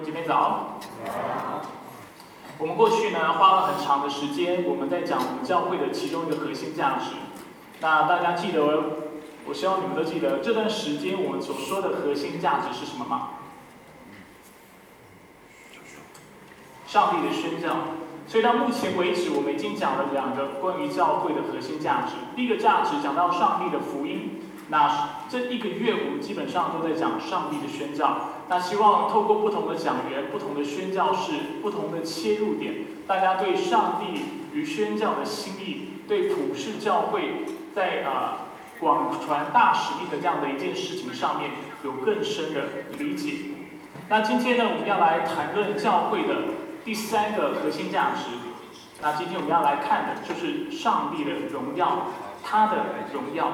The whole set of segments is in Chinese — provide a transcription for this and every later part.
兄姐妹早。我们过去呢花了很长的时间，我们在讲我们教会的其中一个核心价值。那大家记得，我希望你们都记得这段时间我们所说的核心价值是什么吗？上帝的宣教。所以到目前为止，我们已经讲了两个关于教会的核心价值。第一个价值讲到上帝的福音。那这一个月我们基本上都在讲上帝的宣教。那希望透过不同的讲员、不同的宣教士、不同的切入点，大家对上帝与宣教的心意，对普世教会在啊广传大使命的这样的一件事情上面有更深的理解。那今天呢，我们要来谈论教会的第三个核心价值。那今天我们要来看的就是上帝的荣耀，他的荣耀。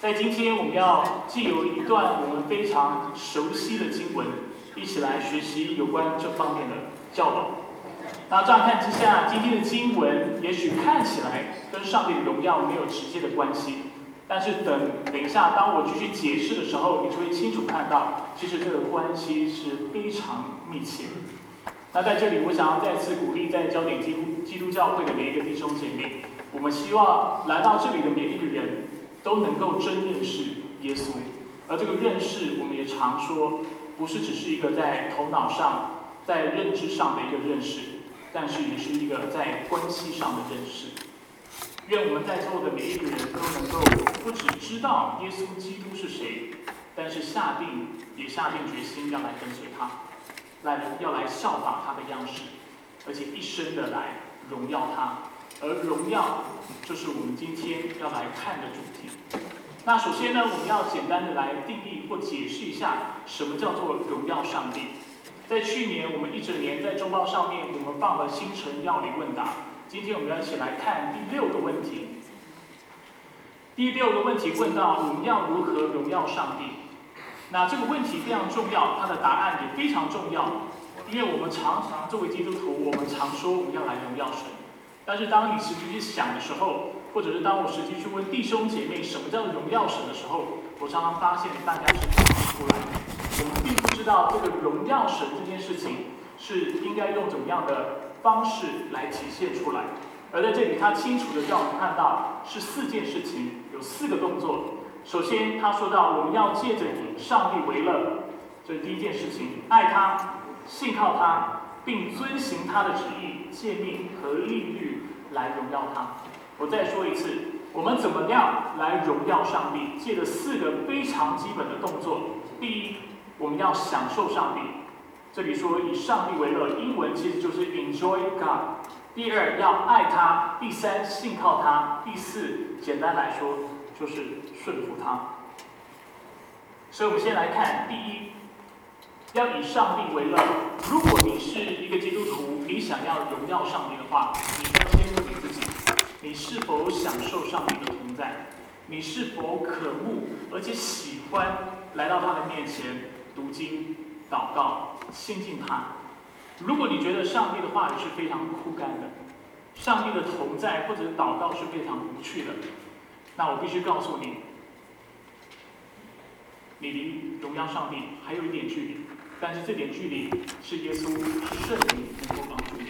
在今天，我们要既有一段我们非常熟悉的经文，一起来学习有关这方面的教导。那乍看之下，今天的经文也许看起来跟上帝的荣耀没有直接的关系，但是等等一下，当我继续解释的时候，你就会清楚看到，其实这个关系是非常密切。那在这里，我想要再次鼓励在焦点基督基督教会的每一个弟兄姐妹，我们希望来到这里的每一个人。都能够真认识耶稣，而这个认识，我们也常说，不是只是一个在头脑上、在认知上的一个认识，但是也是一个在关系上的认识。愿我们在座的每一个人都能够不只知道耶稣基督是谁，但是下定也下定决心要来跟随他，来要来效法他的样式，而且一生的来荣耀他。而荣耀就是我们今天要来看的主题。那首先呢，我们要简单的来定义或解释一下什么叫做荣耀上帝。在去年我们一整年在周报上面，我们放了星辰要理问答。今天我们要一起来看第六个问题。第六个问题问到我们要如何荣耀上帝？那这个问题非常重要，它的答案也非常重要，因为我们常常作为基督徒，我们常说我们要来荣耀神。但是当你实际去想的时候，或者是当我实际去问弟兄姐妹什么叫荣耀神的时候，我常常发现大家是讲不出来。我们并不知道这个荣耀神这件事情是应该用怎么样的方式来体现出来。而在这里，他清楚的让我们看到是四件事情，有四个动作。首先，他说到我们要借着以上帝为乐，这是第一件事情，爱他，信靠他。并遵行他的旨意、诫命和律律来荣耀他。我再说一次，我们怎么样来荣耀上帝？借着四个非常基本的动作。第一，我们要享受上帝。这里说以上帝为乐，英文其实就是 enjoy God。第二，要爱他。第三，信靠他。第四，简单来说就是顺服他。所以，我们先来看第一。要以上帝为乐。如果你是一个基督徒，你想要荣耀上帝的话，你要先问你自己：你是否享受上帝的同在？你是否渴慕而且喜欢来到他的面前读经、祷告、亲近他？如果你觉得上帝的话语是非常枯干的，上帝的同在或者祷告是非常无趣的，那我必须告诉你，你离荣耀上帝还有一点距离。但是这点距离是耶稣是圣灵能够帮助你，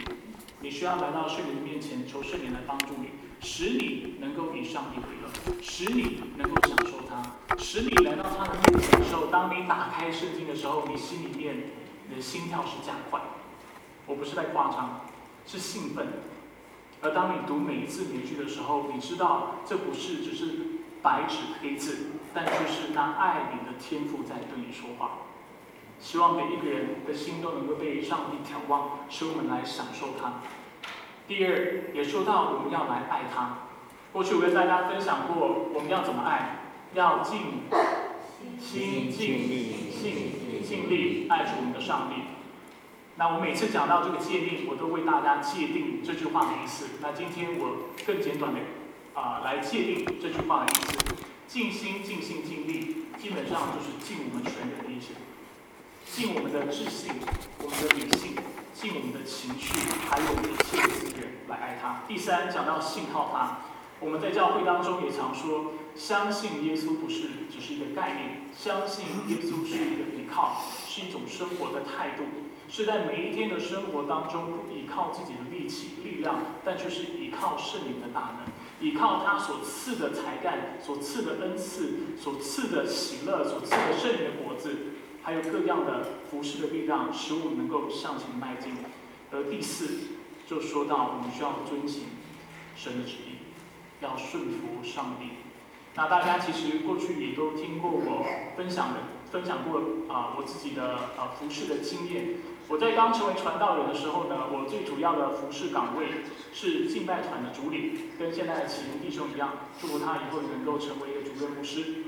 你需要来到圣灵面前，求圣灵来帮助你，使你能够以上帝为乐，使你能够享受他，使你来到他的面前的时候，当你打开圣经的时候，你心里面你的心跳是加快。我不是在夸张，是兴奋。而当你读每一字每一句的时候，你知道这不是只是白纸黑字，但就是那爱你的天赋在对你说话。希望每一个人的心都能够被上帝眺望，使我们来享受它。第二，也说到我们要来爱他。过去我跟大家分享过，我们要怎么爱？要尽心、尽力、尽力爱主我们的上帝。那我每次讲到这个界定，我都为大家界定这句话的意思。那今天我更简短的啊来界定这句话的意思：尽心、尽心、尽力，基本上就是尽我们全人的意思。尽我们的智性、我们的理性、尽我们的情绪，还有一切的资源来爱他。第三，讲到信靠他，我们在教会当中也常说，相信耶稣不是只是一个概念，相信耶稣是一个依靠，是一种生活的态度。是在每一天的生活当中不依靠自己的力气、力量，但却是依靠圣灵的大能，依靠他所赐的才干、所赐的恩赐、所赐的喜乐、所赐的圣灵的果子，还有各样的服饰的力量，使我们能够向前迈进。而第四，就说到我们需要遵行神的旨意，要顺服上帝。那大家其实过去也都听过我分享的。分享过啊，我自己的呃服饰的经验。我在刚成为传道人的时候呢，我最主要的服饰岗位是敬拜团的主领，跟现在的启明弟兄一样，祝福他以后能够成为一个主任牧师。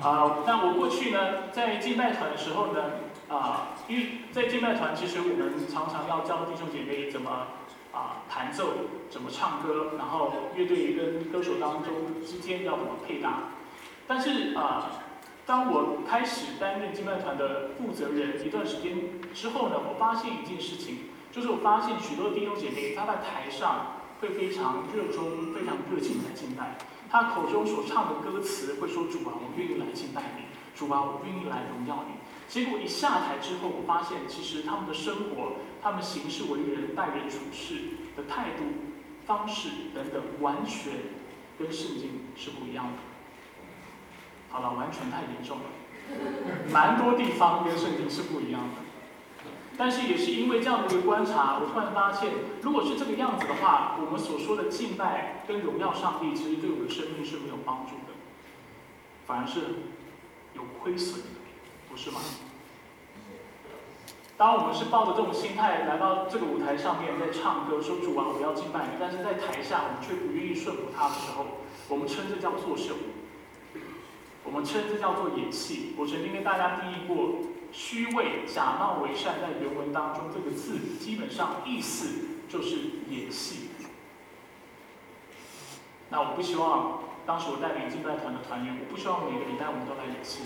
啊，那我过去呢，在敬拜团的时候呢，啊，因为在敬拜团，其实我们常常要教弟兄姐妹怎么啊弹奏，怎么唱歌，然后乐队跟歌手当中之间要怎么配搭。但是啊。当我开始担任敬拜团的负责人一段时间之后呢，我发现一件事情，就是我发现许多弟兄姐妹他在台上会非常热衷、非常热情的敬拜，他口中所唱的歌词会说：“主啊，我愿意来敬拜你；主啊，我愿意来荣耀你。”结果一下台之后，我发现其实他们的生活、他们行事为人、待人处事的态度、方式等等，完全跟圣经是不一样的。好了，完全太严重了，蛮多地方跟圣经是不一样的。但是也是因为这样的一个观察，我突然发现，如果是这个样子的话，我们所说的敬拜跟荣耀上帝，其实对我们的生命是没有帮助的，反而是有亏损的，不是吗？当我们是抱着这种心态来到这个舞台上面，在唱歌说主啊，我要敬拜你，但是在台下我们却不愿意顺服他的时候，我们称这叫作秀。我们称之叫做演戏。我曾经跟大家定义过，虚伪、假冒伪善，在原文当中这个字基本上意思就是演戏。那我不希望当时我带领敬拜团的团员，我不希望每个礼拜我们都来演戏。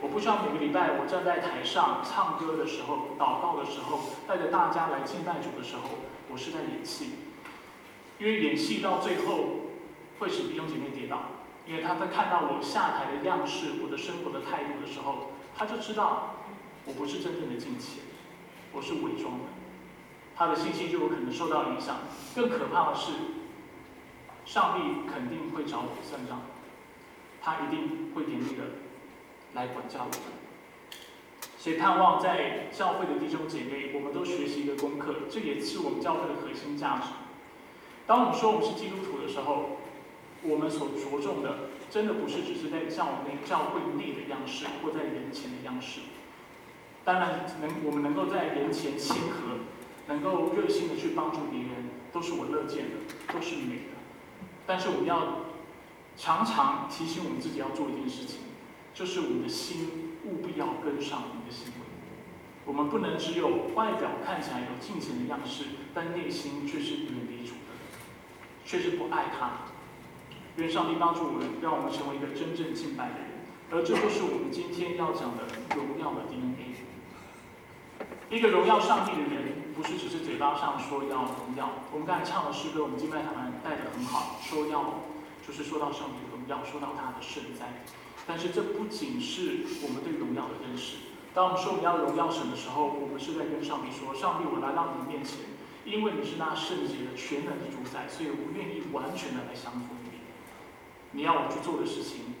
我不希望每个礼拜我站在台上唱歌的时候、祷告的时候，带着大家来敬拜主的时候，我是在演戏。因为演戏到最后会使弟兄姐妹跌倒。因为他在看到我下台的样式、我的生活的态度的时候，他就知道我不是真正的敬虔，我是伪装的，他的信心就有可能受到影响。更可怕的是，上帝肯定会找我算账，他一定会严厉的来管教我。所以盼望在教会的弟兄姐妹，我们都学习一个功课，这也是我们教会的核心价值。当我们说我们是基督徒的时候，我们所着重的，真的不是只是在教内、教会内的样式，或在人前的样式。当然，能我们能够在人前谦和，能够热心的去帮助别人，都是我乐见的，都是美的。但是，我们要常常提醒我们自己要做一件事情，就是我们的心务必要跟上我们的行为。我们不能只有外表看起来有敬虔的样式，但内心却是远离主的，却是不爱他。愿上帝帮助我们，让我们成为一个真正敬拜的人，而这就是我们今天要讲的荣耀的 DNA。一个荣耀上帝的人，不是只是嘴巴上说要荣耀。我们刚才唱的诗歌，我们敬拜团带的很好，说要就是说到上帝的荣耀，说到他的圣哉。但是这不仅是我们对荣耀的认识。当我们说我们要荣耀神的时候，我们是在跟上帝说：上帝，我来到你面前，因为你是那圣洁的、全能的主宰，所以我愿意完全的来降服你。你要我去做的事情，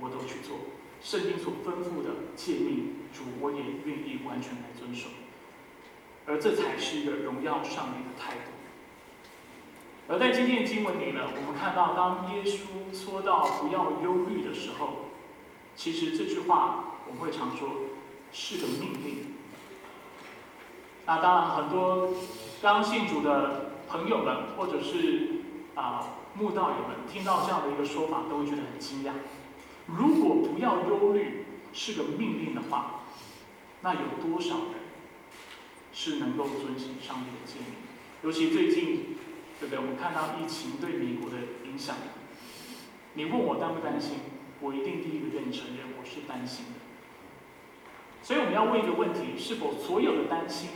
我都去做。圣经所吩咐的诫命，主我也愿意完全来遵守。而这才是一个荣耀上帝的态度。而在今天的经文里呢，我们看到，当耶稣说到不要忧虑的时候，其实这句话我们会常说是个命令。那当然，很多刚信主的朋友们，或者是啊。慕道友们听到这样的一个说法，都会觉得很惊讶。如果不要忧虑是个命令的话，那有多少人是能够遵循上帝的诫命？尤其最近，对不对？我们看到疫情对美国的影响，你问我担不担心？我一定第一个跟你承认，我是担心的。所以我们要问一个问题：是否所有的担心、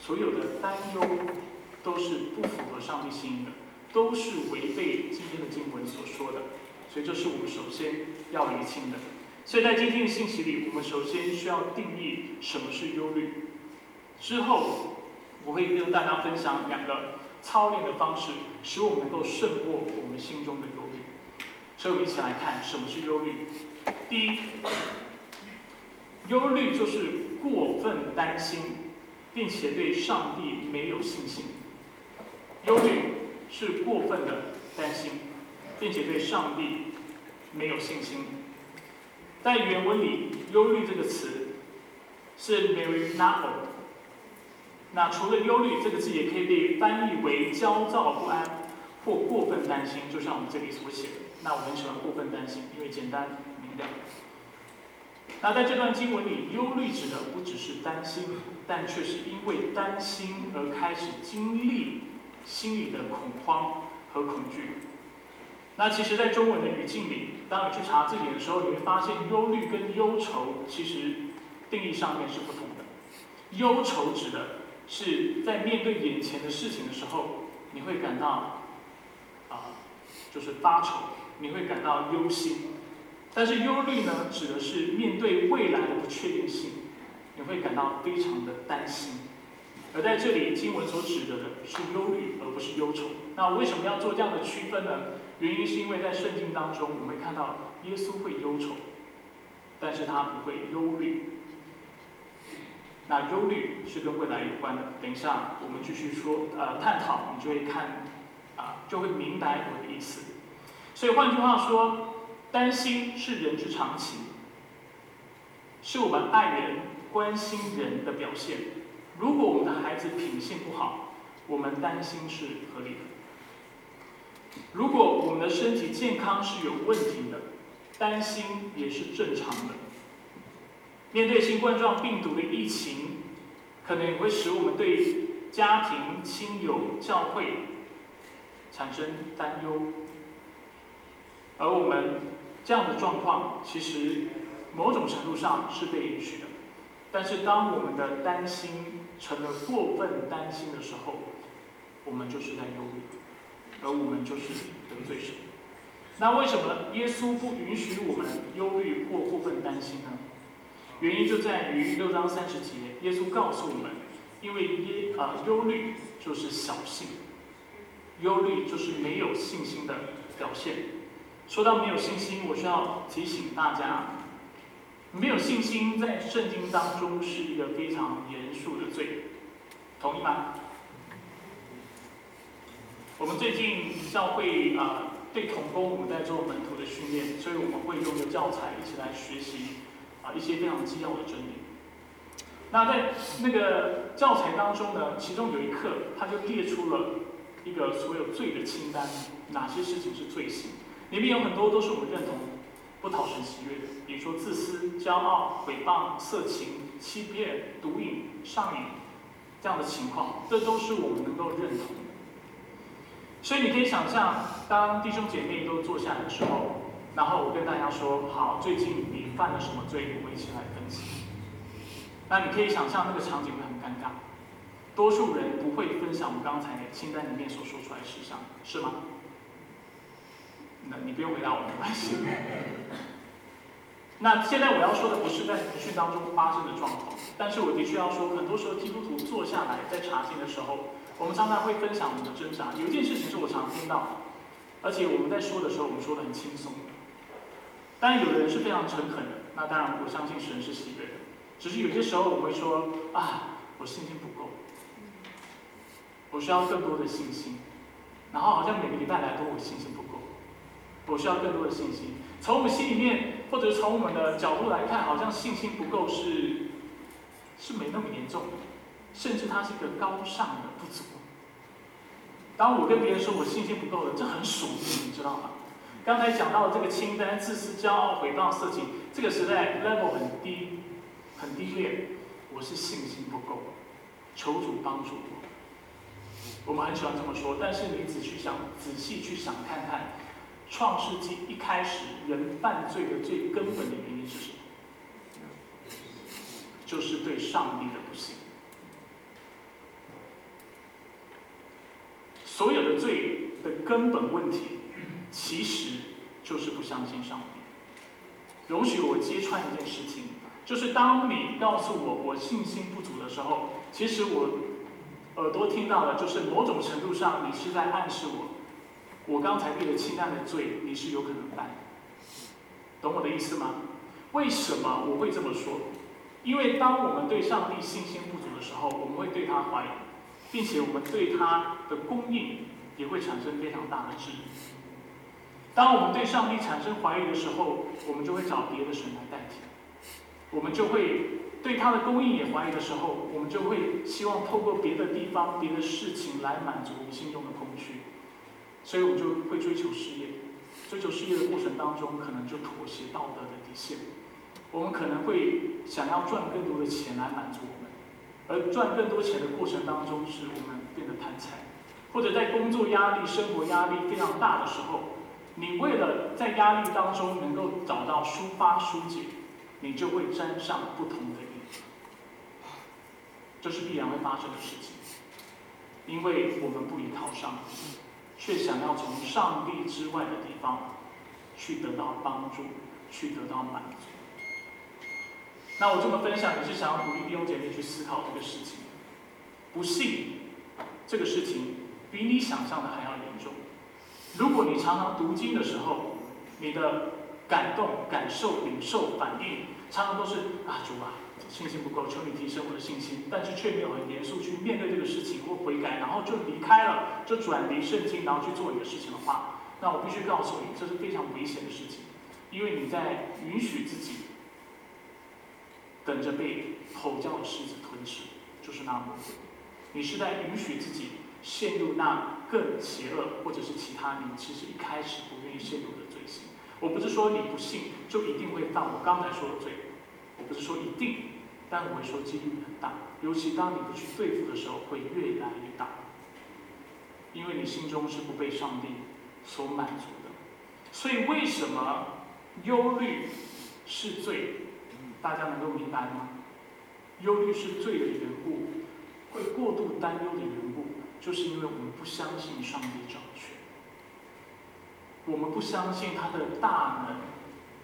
所有的担忧，都是不符合上帝心意的？都是违背今天的经文所说的，这是我们首先要厘清的。所以在今天的信息里，我们首先需要定义什么是忧虑。之后我会跟大家分享两个操练的方式，使我们能够胜过我们心中的忧虑。所以我们一起来看什么是忧虑。第一，忧虑就是过分担心，并且对上帝没有信心。忧虑是过分的担心，并且对上帝没有信心。在原文里，“忧虑”这个词是 “very novel”。那除了“忧虑”这个字，也可以被翻译为焦躁不安或过分担心，就像我们这里所写的。那我们喜欢“过分担心”，因为简单明了。那在这段经文里，忧虑指的不只是担心，但却是因为担心而开始经历心里的恐慌和恐惧。那其实，在中文的语境里，当你去查字典的时候，你会发现忧虑跟忧愁其实定义上面是不同的。忧愁指的是在面对眼前的事情的时候，你会感到啊，就是发愁，你会感到忧心。但是忧虑呢，指的是面对未来的不确定性，你会感到非常的担心。而在这里，经文所指的是忧虑，而不是忧愁。那为什么要做这样的区分呢？原因是因为在圣经当中，我们会看到耶稣会忧愁，但是他不会忧虑。那忧虑是跟未来有关的。等一下我们继续说，呃，探讨，你就会看，啊，就会明白我的意思。所以换句话说，担心是人之常情，是我们爱人、关心人的表现。如果我们的孩子品性不好，我们担心是合理的。如果我们的身体健康是有问题的，担心也是正常的。面对新冠状病毒的疫情，可能也会使我们对家庭、亲友、教会产生担忧。而我们这样的状况，其实某种程度上是被允许的。但是，当我们的担心成了过分担心的时候，我们就是在忧虑。而我们就是得罪神。那为什么耶稣不允许我们忧虑或过分担心呢？原因就在于六章三十节，耶稣告诉我们，因为耶啊忧虑就是小信，忧虑就是没有信心的表现。说到没有信心，我需要提醒大家，没有信心在圣经当中是一个非常严肃的罪，同意吗？我们最近教会啊，对童工我们在做门徒的训练，所以我们会用的教材一起来学习啊一些非常基要的真理。那在那个教材当中呢，其中有一课，他就列出了一个所有罪的清单，哪些事情是罪行？里面有很多都是我们认同不讨神喜悦的，比如说自私、骄傲、诽谤、色情、欺骗、毒瘾、上瘾这样的情况，这都是我们能够认同。所以你可以想象，当弟兄姐妹都坐下来的时候，然后我跟大家说：“好，最近你犯了什么罪？”我们一起来分析。那你可以想象那个场景会很尴尬，多数人不会分享我们刚才清单里面所说出来的事项，是吗？那你不用回答我，没关系。那现在我要说的不是在培训当中发生的状况，但是我的确要说，很多时候基督徒坐下来在查经的时候。我们常常会分享我们的挣扎。有一件事情是我常听到，而且我们在说的时候，我们说的很轻松。当然，有的人是非常诚恳的，那当然我相信神是喜悦的。只是有些时候，我会说啊，我信心不够，我需要更多的信心。然后好像每个礼拜来都我信心不够，我需要更多的信心。从我们心里面，或者从我们的角度来看，好像信心不够是是没那么严重的。甚至它是一个高尚的不足。当我跟别人说我信心不够了，这很属灵，你知道吗？刚才讲到的这个清单，自私、骄傲、回报、色情，这个时代 level 很低，很低劣。我是信心不够，求主帮助我。我们很喜欢这么说，但是你仔细想，仔细去想看看，创世纪一开始人犯罪的最根本的原因是什么？就是对上帝的不信。所有的罪的根本问题，其实就是不相信上帝。容许我揭穿一件事情，就是当你告诉我我信心不足的时候，其实我耳朵听到的，就是某种程度上你是在暗示我，我刚才列的清单的罪，你是有可能犯，懂我的意思吗？为什么我会这么说？因为当我们对上帝信心不足的时候，我们会对他怀疑，并且我们对他的供应也会产生非常大的质疑。当我们对上帝产生怀疑的时候，我们就会找别的神来代替。我们就会对他的供应也怀疑的时候，我们就会希望透过别的地方、别的事情来满足我们心中的空虚。所以我们就会追求事业，追求事业的过程当中，可能就妥协道德的底线。我们可能会想要赚更多的钱来满足我们，而赚更多钱的过程当中，使我们变得贪财，或者在工作压力、生活压力非常大的时候，你为了在压力当中能够找到抒发疏解，你就会沾上不同的瘾，这是必然会发生的事情，因为我们不依靠上帝，却想要从上帝之外的地方去得到帮助，去得到满足。那我这么分享，也是想要鼓励弟兄姐妹去思考这个事情。不信这个事情比你想象的还要严重。如果你常常读经的时候，你的感动、感受、领受、反应，常常都是啊主啊，信心不够，求你提升我的信心，但是却没有很严肃去面对这个事情或悔改，然后就离开了，就转离圣经，然后去做你的事情的话，那我必须告诉你，这是非常危险的事情，因为你在允许自己。等着被吼叫的狮子吞噬，就是那魔鬼。你是在允许自己陷入那更邪恶，或者是其他你其实一开始不愿意陷入的罪行。我不是说你不信就一定会犯我刚才说的罪，我不是说一定，但我会说几率很大。尤其当你不去对付的时候，会越来越大，因为你心中是不被上帝所满足的。所以为什么忧虑是罪？大家能够明白吗？忧虑是罪的缘故，会过度担忧的缘故，就是因为我们不相信上帝掌权，我们不相信他的大能、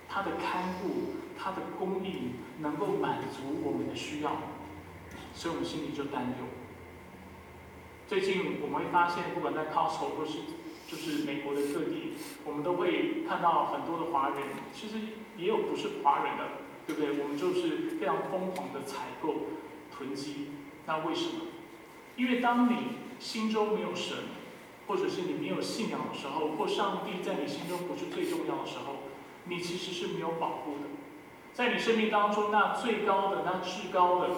他的看顾、他的供应能够满足我们的需要，所以我们心里就担忧。最近我们会发现，不管在 Costco 或是就是美国的各地，我们都会看到很多的华人，其实也有不是华人的。对不对？我们就是非常疯狂的采购、囤积。那为什么？因为当你心中没有神，或者是你没有信仰的时候，或上帝在你心中不是最重要的时候，你其实是没有保护的。在你生命当中，那最高的、那至高的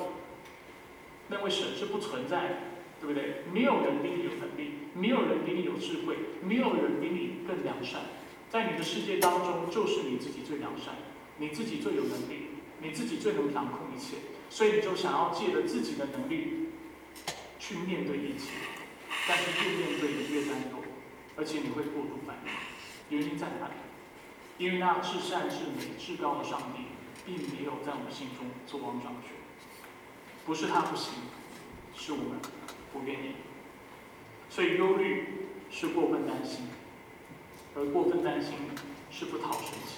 那位神是不存在的，对不对？没有人比你有能力，没有人比你有智慧，没有人比你更良善。在你的世界当中，就是你自己最良善。你自己最有能力，你自己最能掌控一切，所以你就想要借着自己的能力去面对一切，但是越面对你越担忧，而且你会过度反应。原因在哪里？因为那至善至美至高的上帝，并没有在我们心中做王掌权。不是他不行，是我们不愿意。所以忧虑是过分担心，而过分担心是不讨神喜。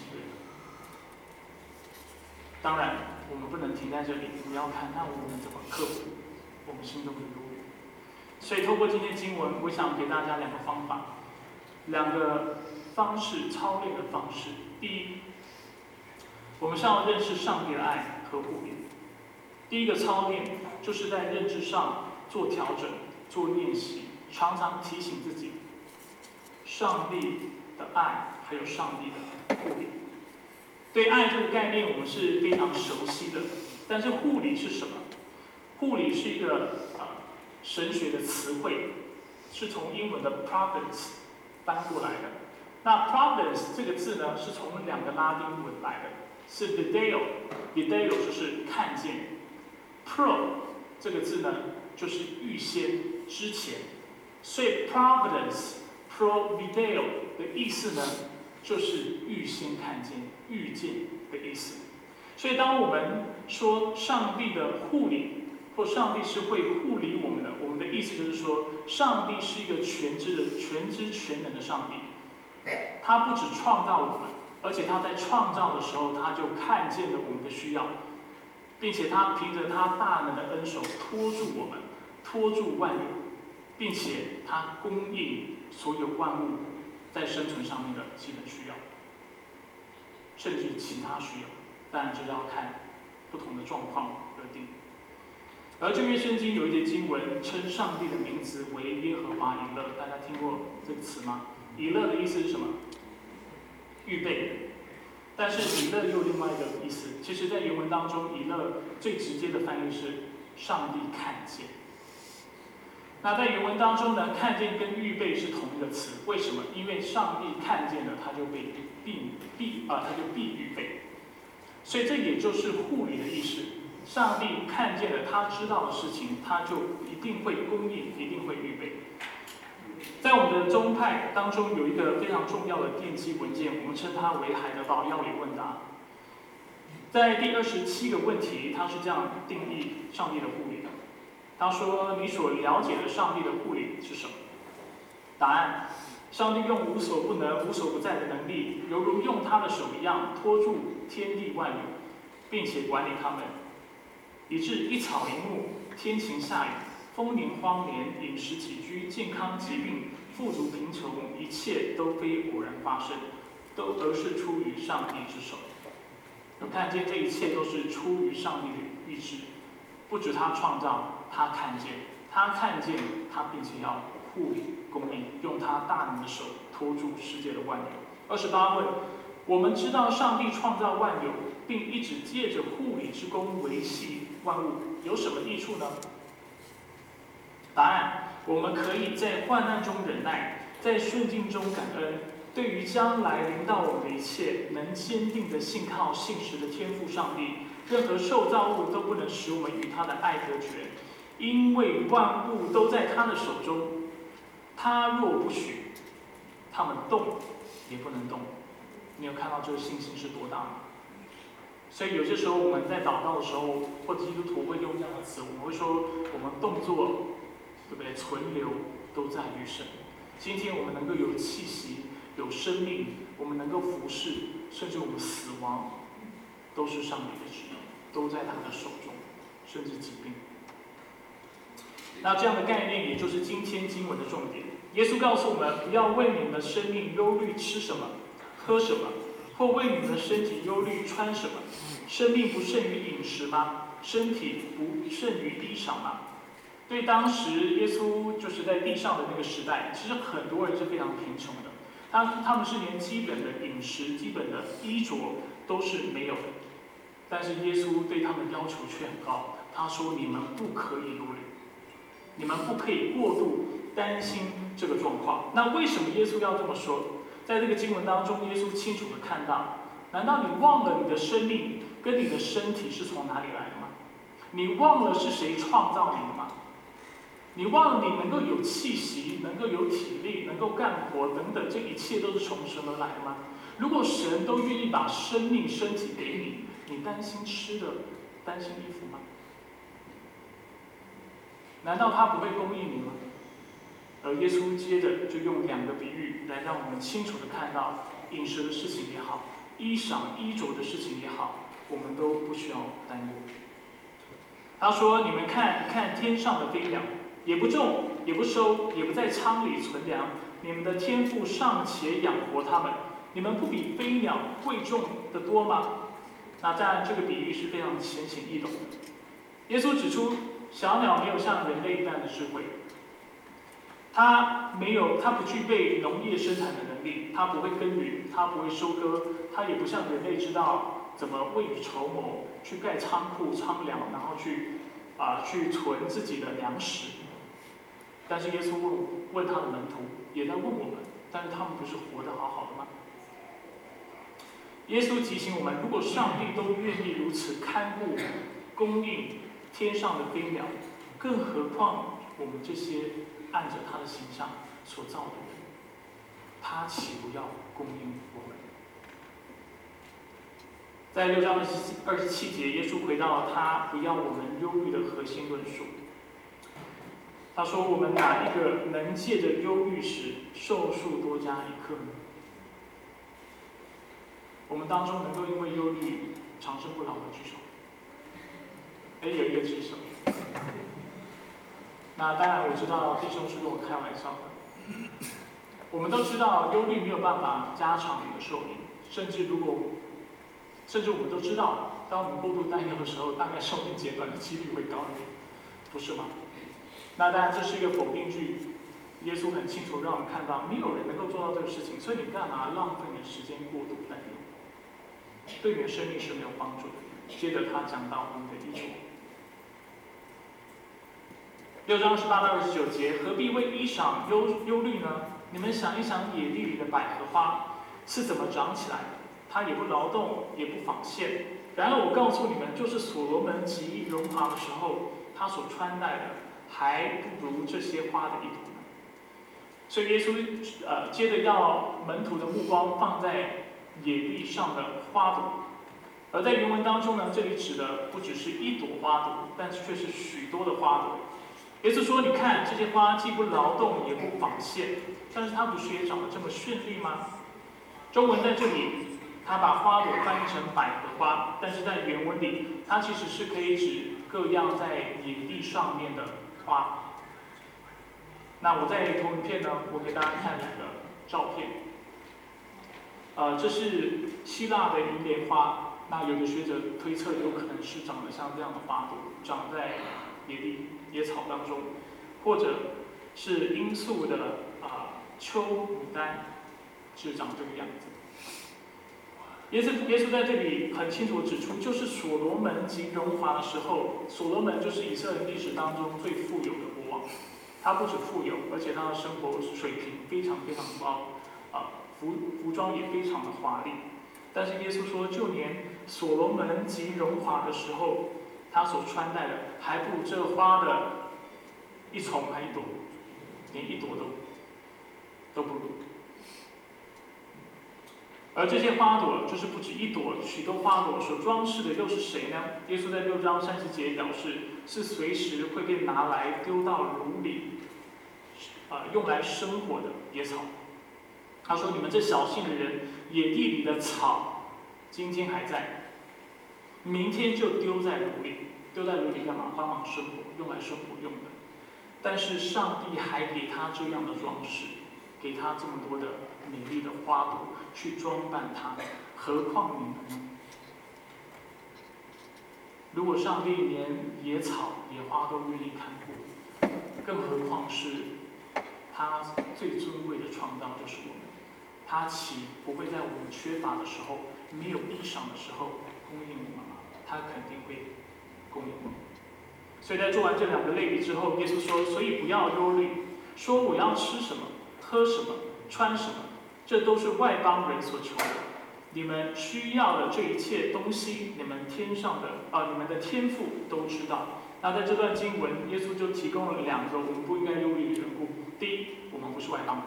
当然，我们不能停在这里。你要看，那我们怎么克服我们心中的忧虑？所以，透过今天经文，我想给大家两个方法，两个方式操练的方式。第一，我们是要认识上帝的爱和护理。第一个操练，就是在认知上做调整、做练习，常常提醒自己，上帝的爱还有上帝的护理。对爱这个概念，我们是非常熟悉的。但是护理是什么？护理是一个啊神学的词汇，是从英文的 providence 搬过来的。那 providence 这个字呢，是从两个拉丁文来的，是 video，video 就是看见，pro 这个字呢，就是预先之前。所以 providence pro video 的意思呢？就是预先看见、遇见的意思。所以，当我们说上帝的护理，或上帝是会护理我们的，我们的意思就是说，上帝是一个全知的、全知全能的上帝。他不止创造我们，而且他在创造的时候，他就看见了我们的需要，并且他凭着他大能的恩手托住我们，托住万有，并且他供应所有万物在生存上面的基本需要，甚至其他需要，当然这要看不同的状况而定。而旧约圣经有一节经文称上帝的名字为耶和华以勒，大家听过这个词吗？以勒的意思是什么？预备。但是以勒又另外一个意思，其实在原文当中，以勒最直接的翻译是上帝看见。那在原文当中呢，看见跟预备是同一个词，为什么？因为上帝看见了，他就被必必啊，他就必预备。所以这也就是护理的意思。上帝看见了他知道的事情，他就一定会供应，一定会预备。在我们的宗派当中，有一个非常重要的奠基文件，我们称它为海德堡要理问答。在第二十七个问题，它是这样定义上帝的护理。他说：“你所了解的上帝的护理是什么？”答案：上帝用无所不能、无所不在的能力，犹如用他的手一样，托住天地万有，并且管理他们，以致一草一木、天晴下雨。丰年荒年、饮食起居、健康疾病、富足贫穷，一切都非偶然发生，都而是出于上帝之手。我看见这一切都是出于上帝的意志，不止他创造，他看见，他看见，他并且要护理、供应，用他大能的手托住世界的万有。二十八问：我们知道上帝创造万有，并一直借着护理之功维系万物，有什么益处呢？答案：我们可以在患难中忍耐，在顺境中感恩。对于将来临到我们的一切，能坚定的信靠信实的天赋上帝。任何受造物都不能使我们与他的爱隔绝，因为万物都在他的手中。他若不许，他们动也不能动。你有看到这个信心是多大吗？所以有些时候我们在祷告的时候，或者基督徒会用这样的词，我们会说我们动作。对不对？存留都在于神。今天我们能够有气息、有生命，我们能够服侍，甚至我们死亡，都是上帝的旨意，都在他的手中。甚至疾病。那这样的概念，也就是今天经文的重点。耶稣告诉我们：不要为你们的生命忧虑吃什么、喝什么，或为你们的身体忧虑穿什么。生命不胜于饮食吗？身体不胜于衣裳吗？对当时耶稣就是在地上的那个时代，其实很多人是非常贫穷的，他他们是连基本的饮食、基本的衣着都是没有的。但是耶稣对他们要求却很高，他说：“你们不可以忧虑，你们不可以过度担心这个状况。”那为什么耶稣要这么说？在这个经文当中，耶稣清楚的看到：难道你忘了你的生命跟你的身体是从哪里来的吗？你忘了是谁创造你的吗？你忘了你能够有气息，能够有体力，能够干活等等，这一切都是从神而来的吗？如果神都愿意把生命、身体给你，你担心吃的，担心衣服吗？难道他不会供应你吗？而耶稣接着就用两个比喻来让我们清楚的看到，饮食的事情也好，衣裳衣着的事情也好，我们都不需要担忧。他说：“你们看看天上的飞鸟。”也不种，也不收，也不在仓里存粮。你们的天赋尚且养活他们，你们不比飞鸟贵重的多吗？那当然，这个比喻是非常浅显易懂的。耶稣指出，小鸟没有像人类一般的智慧，它没有，它不具备农业生产的能力，它不会耕耘，它不会收割，它也不像人类知道怎么未雨绸缪，去盖仓库仓粮，然后去啊去存自己的粮食。但是耶稣问问他的门徒，也在问我们，但是他们不是活得好好的吗？耶稣提醒我们，如果上帝都愿意如此看顾、供应天上的飞鸟，更何况我们这些按着他的形象所造的人，他岂不要供应我们？在六章二十七节，耶稣回到了他不要我们忧郁的核心论述。他说：“我们哪一个能借着忧郁时寿数多加一刻呢？我们当中能够因为忧虑长生不老的举手。哎，有一个举手。那当然，我知道弟兄是跟我开玩笑的。我们都知道，忧虑没有办法加长你的寿命，甚至如果，甚至我们都知道，当我们过度担忧的时候，大概寿命减短的几率会高一点，不是吗？那当然，这是一个否定句。耶稣很清楚让我们看到，没有人能够做到这个事情，所以你干嘛浪费你的时间过度担忧？对你的生命是没有帮助的。接着他讲到我们的衣着，六章十八到二十九节，何必为衣裳忧忧虑呢？你们想一想，野地里的百合花是怎么长起来的？它也不劳动，也不纺线。然而我告诉你们，就是所罗门极荣华的时候，他所穿戴的，还不如这些花的一朵。所以耶稣呃接着要门徒的目光放在野地上的花朵，而在原文当中呢，这里指的不只是一朵花朵，但是却是许多的花朵。耶稣说：“你看这些花既不劳动也不纺线，但是它不是也长得这么绚丽吗？”中文在这里，它把花朵翻译成百合花，但是在原文里，它其实是可以指各样在野地上面的花。那我在投影片呢，我给大家看两个照片。呃，这是希腊的银莲花，那有的学者推测有可能是长得像这样的花朵，长在野地野草当中，或者是罂粟的啊秋牡丹，是长这个样子。耶稣耶稣在这里很清楚指出，就是所罗门及荣华的时候，所罗门就是以色列历史当中最富有的国王。他不止富有，而且他的生活水平非常非常高，啊，服服装也非常的华丽。但是耶稣说，就连所罗门极荣华的时候，他所穿戴的还不如这花的一丛还一朵，连一朵都都不如。而这些花朵就是不止一朵，许多花朵所装饰的又是谁呢？耶稣在六章三十节表示，是随时会被拿来丢到炉里，啊，用来生火的野草。他说：“你们这小信的人，野地里的草，今天还在，明天就丢在炉里，丢在炉里干嘛？帮忙生活，用来生活用的。但是上帝还给他这样的装饰，给他这么多的美丽的花朵。”去装扮它，何况你们呢？如果上帝连野草、野花都愿意看顾，更何况是他最尊贵的创造就是我们？他岂不会在我们缺乏的时候、没有衣裳的时候供应我们吗？他肯定会所以在做完这两个类比之后，耶稣说：“所以不要忧虑，说我要吃什么、喝什么、穿什么。”这都是外邦人所求的，你们需要的这一切东西，你们天上的啊，你们的天赋都知道。那在这段经文，耶稣就提供了两个我们不应该忧虑的缘故：第一，我们不是外邦人，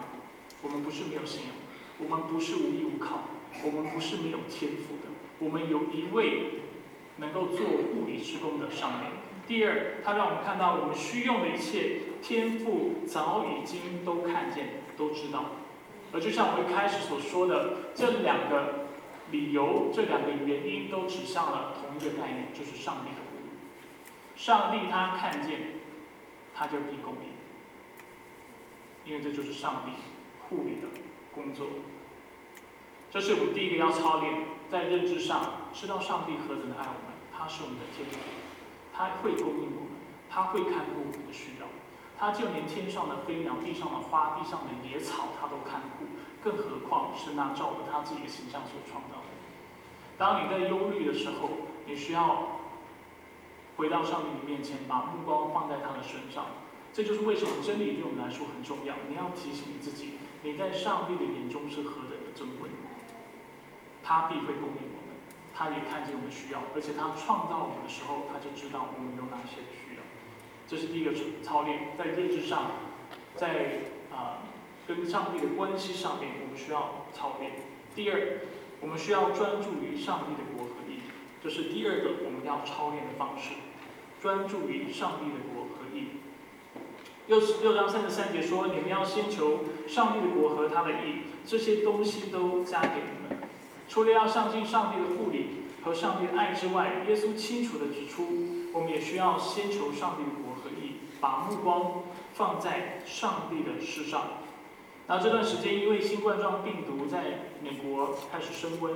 我们不是没有信仰，我们不是无依无靠，我们不是没有天赋的，我们有一位能够做护理之功的上面。第二，他让我们看到我们需用的一切天赋早已经都看见，都知道。而就像我一开始所说的，这两个理由、这两个原因都指向了同一个概念，就是上帝的护理。上帝他看见，他就必供应，因为这就是上帝护理的工作。这是我们第一个要操练，在认知上知道上帝何等的爱我们，他是我们的天父，他会供应我们，他会看顾我们的需要。他就连天上的飞鸟、地上的花、地上的野草，他都看顾，更何况是那照着他自己的形象所创造的。当你在忧虑的时候，你需要回到上帝的面前，把目光放在他的身上。这就是为什么真理对我们来说很重要。你要提醒你自己，你在上帝的眼中是何等的珍贵。他必会供应我们，他也看见我们需要，而且他创造我们的时候，他就知道我们有哪些需要。这是第一个操练，在认知上，在啊跟上帝的关系上面，我们需要操练。第二，我们需要专注于上帝的国和义，这是第二个我们要操练的方式，专注于上帝的国和义。六十六章三十三节说：“你们要先求上帝的国和他的义，这些东西都加给你们。”除了要相信上帝的护理和上帝的爱之外，耶稣清楚的指出。我们也需要先求上帝的国和义，把目光放在上帝的事上。那这段时间，因为新冠状病毒在美国开始升温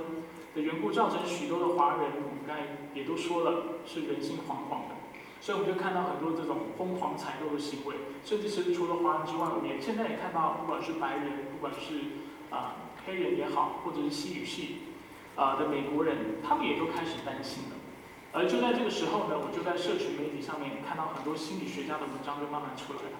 的缘故，造成许多的华人，我们刚才也都说了，是人心惶惶的。所以我们就看到很多这种疯狂采购的行为，甚至是除了华人之外，我们也现在也看到，不管是白人，不管是啊黑人也好，或者是西语系啊的美国人，他们也都开始担心了。而就在这个时候呢，我就在社群媒体上面看到很多心理学家的文章就慢慢出来了，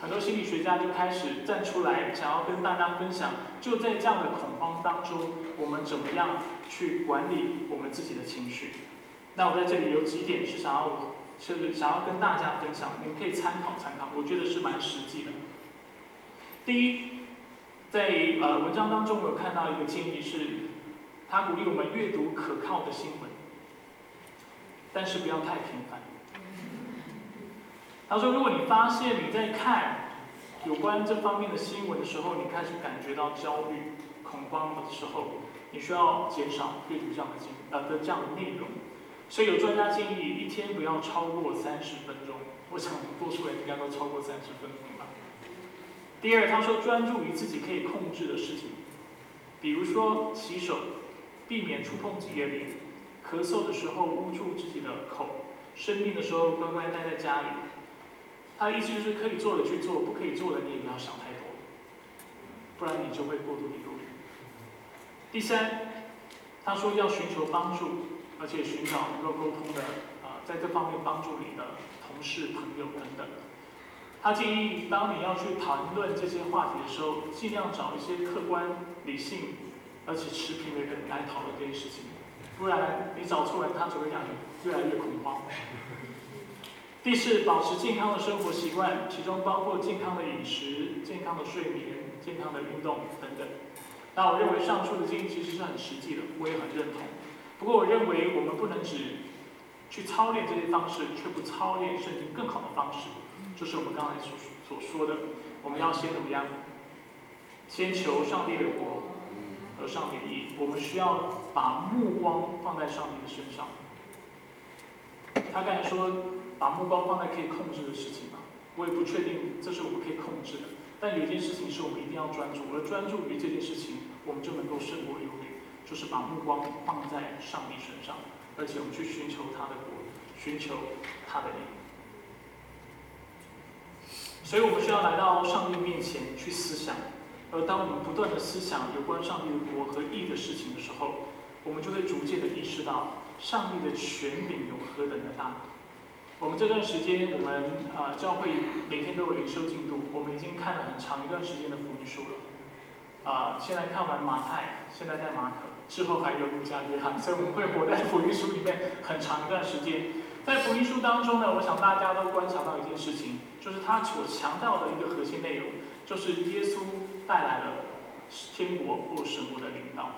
很多心理学家就开始站出来，想要跟大家分享，就在这样的恐慌当中，我们怎么样去管理我们自己的情绪。那我在这里有几点是想要。是想要跟大家分享，你们可以参考参考，我觉得是蛮实际的。第一，在呃文章当中，我有看到一个建议是，他鼓励我们阅读可靠的新闻，但是不要太频繁。他说，如果你发现你在看有关这方面的新闻的时候，你开始感觉到焦虑、恐慌的时候，你需要减少阅读这样的经呃的这样的内容。所以有专家建议一天不要超过三十分钟，我想多数人应该都超过三十分钟吧。第二，他说专注于自己可以控制的事情，比如说洗手，避免触碰自己的脸，咳嗽的时候捂住自己的口，生病的时候乖乖待在家里。他的意思就是可以做的去做，不可以做的你也不要想太多，不然你就会过度的忧虑。第三，他说要寻求帮助。而且寻找能够沟通的啊，在这方面帮助你的同事、朋友等等。他建议，当你要去谈论这些话题的时候，尽量找一些客观、理性而且持平的人来讨论这件事情，不然你找错人，他只会让你越来越恐慌。第四，保持健康的生活习惯，其中包括健康的饮食、健康的睡眠、健康的运动等等。那我认为上述的建议其实是很实际的，我也很认同。不过，我认为我们不能只去操练这些方式，却不操练甚至更好的方式，就是我们刚才所所说的，我们要先怎么样？先求上帝的国和上帝的义。我们需要把目光放在上帝的身上。他刚才说把目光放在可以控制的事情嘛，我也不确定这是我们可以控制的。但有一件事情是我们一定要专注，而专注于这件事情，我们就能够胜过忧虑。就是把目光放在上帝身上，而且我们去寻求他的国，寻求他的灵。所以我们需要来到上帝面前去思想，而当我们不断的思想有关上帝的国和义的事情的时候，我们就会逐渐的意识到上帝的权柄有何等的大。我们这段时间，我们啊教会每天都有灵修进度，我们已经看了很长一段时间的福音书了。啊，现在看完马太，现在在马可。之后还有路加约翰，所以我们会活在福音书里面很长一段时间。在福音书当中呢，我想大家都观察到一件事情，就是他所强调的一个核心内容，就是耶稣带来了天国或神国的领导。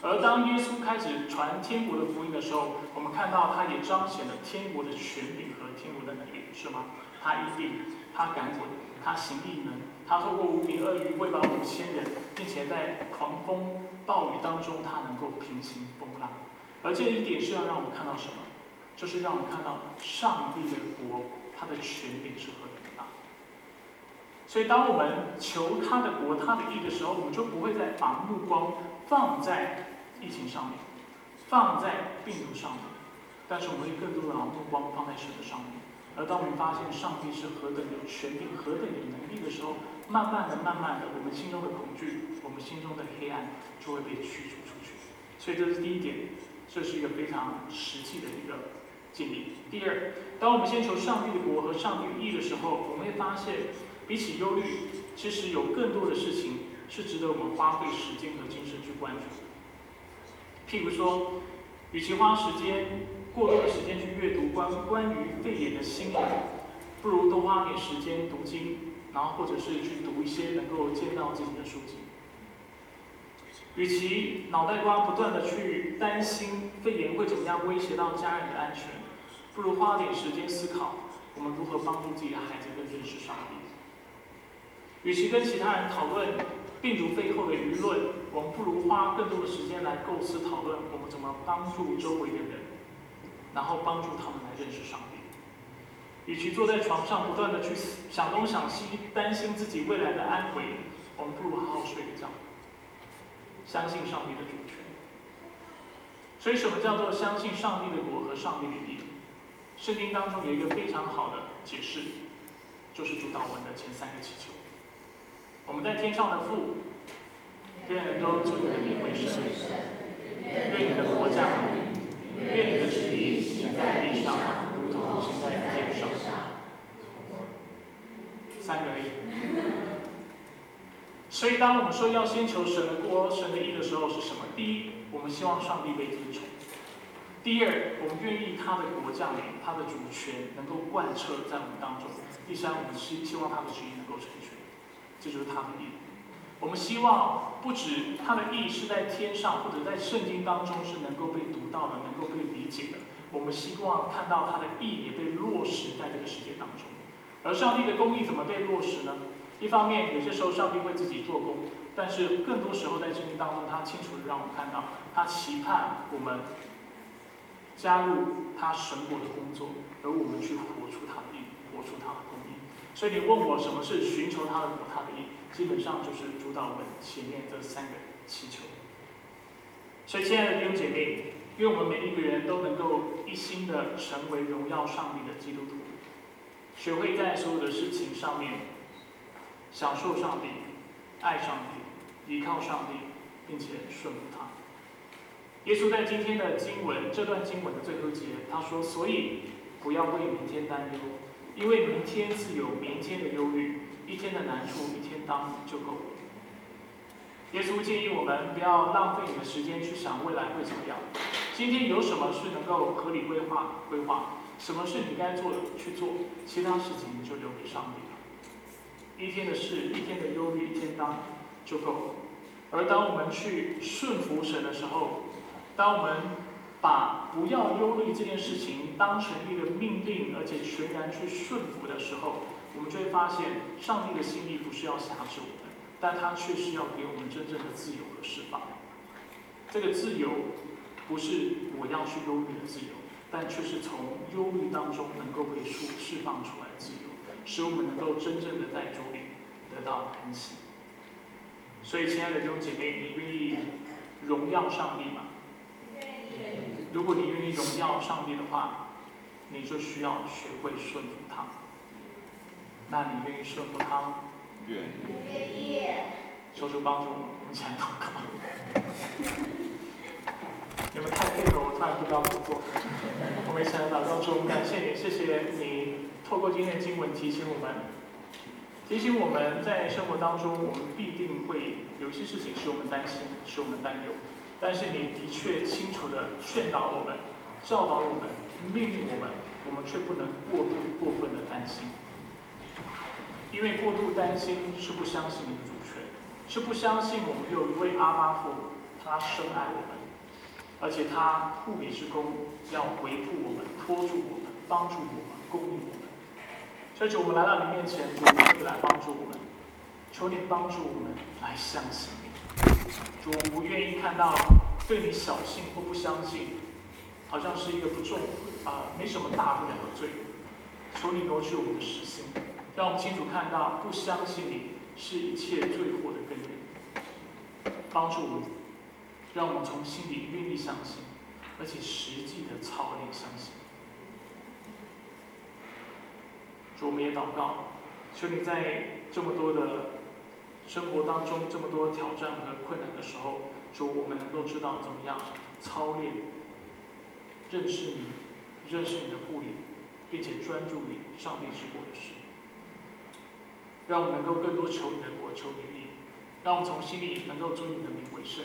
而当耶稣开始传天国的福音的时候，我们看到他也彰显了天国的权柄和天国的能力，是吗？他一定，他赶鬼，他行异能，他透过五饼鳄鱼喂饱五千人，并且在狂风。暴雨当中，他能够平息风浪，而这一点是要让我们看到什么？就是让我们看到上帝的国，他的权柄是何。所以，当我们求他的国、他的义的时候，我们就不会再把目光放在疫情上面，放在病毒上面，但是我们会更多的把目光放在神的上面。而当我们发现上帝是何等有权柄、何等有能力的时候，慢慢的、慢慢的，我们心中的恐惧、我们心中的黑暗就会被驱逐出去。所以这是第一点，这是一个非常实际的一个建议。第二，当我们先求上帝的国和上帝的义的时候，我们会发现，比起忧虑，其实有更多的事情是值得我们花费时间和精神去关注。譬如说，与其花时间、过多的时间去阅读关关于肺炎的新闻，不如多花点时间读经。然后，或者是去读一些能够见到自己的书籍。与其脑袋瓜不断的去担心肺炎会怎么样威胁到家人的安全，不如花点时间思考我们如何帮助自己的孩子更认识上帝。与其跟其他人讨论病毒背后的舆论，我们不如花更多的时间来构思讨论我们怎么帮助周围的人。然后帮助他们来认识上帝。与其坐在床上不断的去想东想西，担心自己未来的安危，我们不如好好睡个觉，相信上帝的主权。所以，什么叫做相信上帝的国和上帝的义？圣经当中有一个非常好的解释，就是主祷文的前三个祈求。我们在天上的父，愿人都尊你的名为圣，愿你的国降临，愿你的旨意行在地上，如同行在天上。三个意。所以，当我们说要先求神的国、神的意的时候，是什么？第一，我们希望上帝被尊崇；第二，我们愿意他的国降临，他的主权能够贯彻在我们当中；第三，我们希希望他的旨意能够成全。就是他的意。我们希望不止他的意是在天上，或者在圣经当中是能够被读到的、能够被理解的。我们希望看到他的意也被落实在这个世界当中。而上帝的公义怎么被落实呢？一方面，有些时候上帝会自己做工，但是更多时候在圣经当中，他清楚的让我们看到，他期盼我们加入他神国的工作，而我们去活出他的意，活出他的。所以你问我什么是寻求他的国、他的义，基本上就是主导文前面这三个祈求。所以，亲爱的弟兄姐妹，愿我们每一个人都能够一心的成为荣耀上帝的基督徒。学会在所有的事情上面享受上帝、爱上帝、依靠上帝，并且顺服他。耶稣在今天的经文这段经文的最后节，他说：“所以不要为明天担忧，因为明天自有明天的忧虑，一天的难处一天当就够了。”耶稣建议我们不要浪费你的时间去想未来会怎么样。今天有什么是能够合理规划规划？什么是你该做的去做，其他事情就留给上帝了。一天的事，一天的忧虑，一天当就够了。而当我们去顺服神的时候，当我们把不要忧虑这件事情当成一个命令，而且全然去顺服的时候，我们就会发现，上帝的心意不是要辖制我们，但他却是要给我们真正的自由和释放。这个自由，不是我要去忧虑的自由。但却是从忧虑当中能够被释释放出来的自由，使我们能够真正的在主里得到安息。所以，亲爱的弟兄姐妹，你愿意荣耀上帝吗？如果你愿意荣耀上帝的话，你就需要学会顺服他。那你愿意顺服他吗？愿意。求主帮助我们，起来祷告。你们太配合，我突然不知道怎么做。我们一起来祷告主，感谢你，谢谢你透过今天的经文提醒我们，提醒我们在生活当中，我们必定会有一些事情使我们担心，使我们担忧。但是你的确清楚的劝导我们，教导我们，命令我们，我们却不能过度过分的担心，因为过度担心是不相信你的主权，是不相信我们有一位阿妈父，他深爱我们。而且他护理之功要维护我们、托住我们、帮助我们、供应我们。所以，主，我们来到你面前，主，你来帮助我们，求你帮助我们来相信你。主，我不愿意看到对你小信或不相信，好像是一个不重啊，没什么大不了的罪。求你挪去我们的实心，让我们清楚看到不相信你是一切罪祸的根源。帮助我们。让我们从心里愿意相信，而且实际的操练相信。主，我们也祷告，求你在这么多的生活当中，这么多挑战和困难的时候，主，我们能够知道怎么样操练、认识你、认识你的护理，并且专注于上帝之国的事。让我们能够更多求你的国，求你的义，让我们从心里能够尊你的名为圣。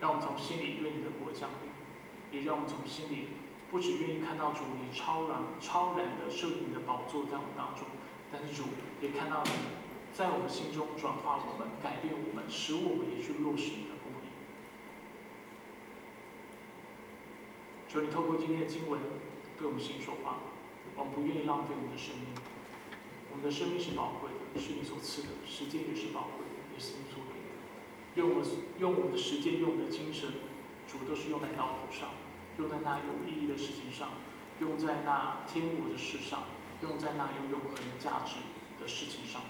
让我们从心里愿你的国降临，也让我们从心里不只愿意看到主你超然、超然的设立你的宝座在我们当中，但是主也看到你在我们心中转化我们、改变我们，使我们也去落实你的公义。求你透过今天的经文对我们心说话，我们不愿意浪费我们的生命，我们的生命是宝贵的，是你所赐的，时间也是宝贵的，也是你所给的。用我们用我们的时间，用我们的精神，主都是用在道路上，用在那有意义的事情上，用在那天国的事上，用在那有永恒价值的事情上。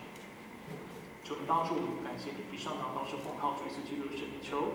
求你帮助我们，感谢你。以上祷告是奉靠主耶稣基督的圣名求。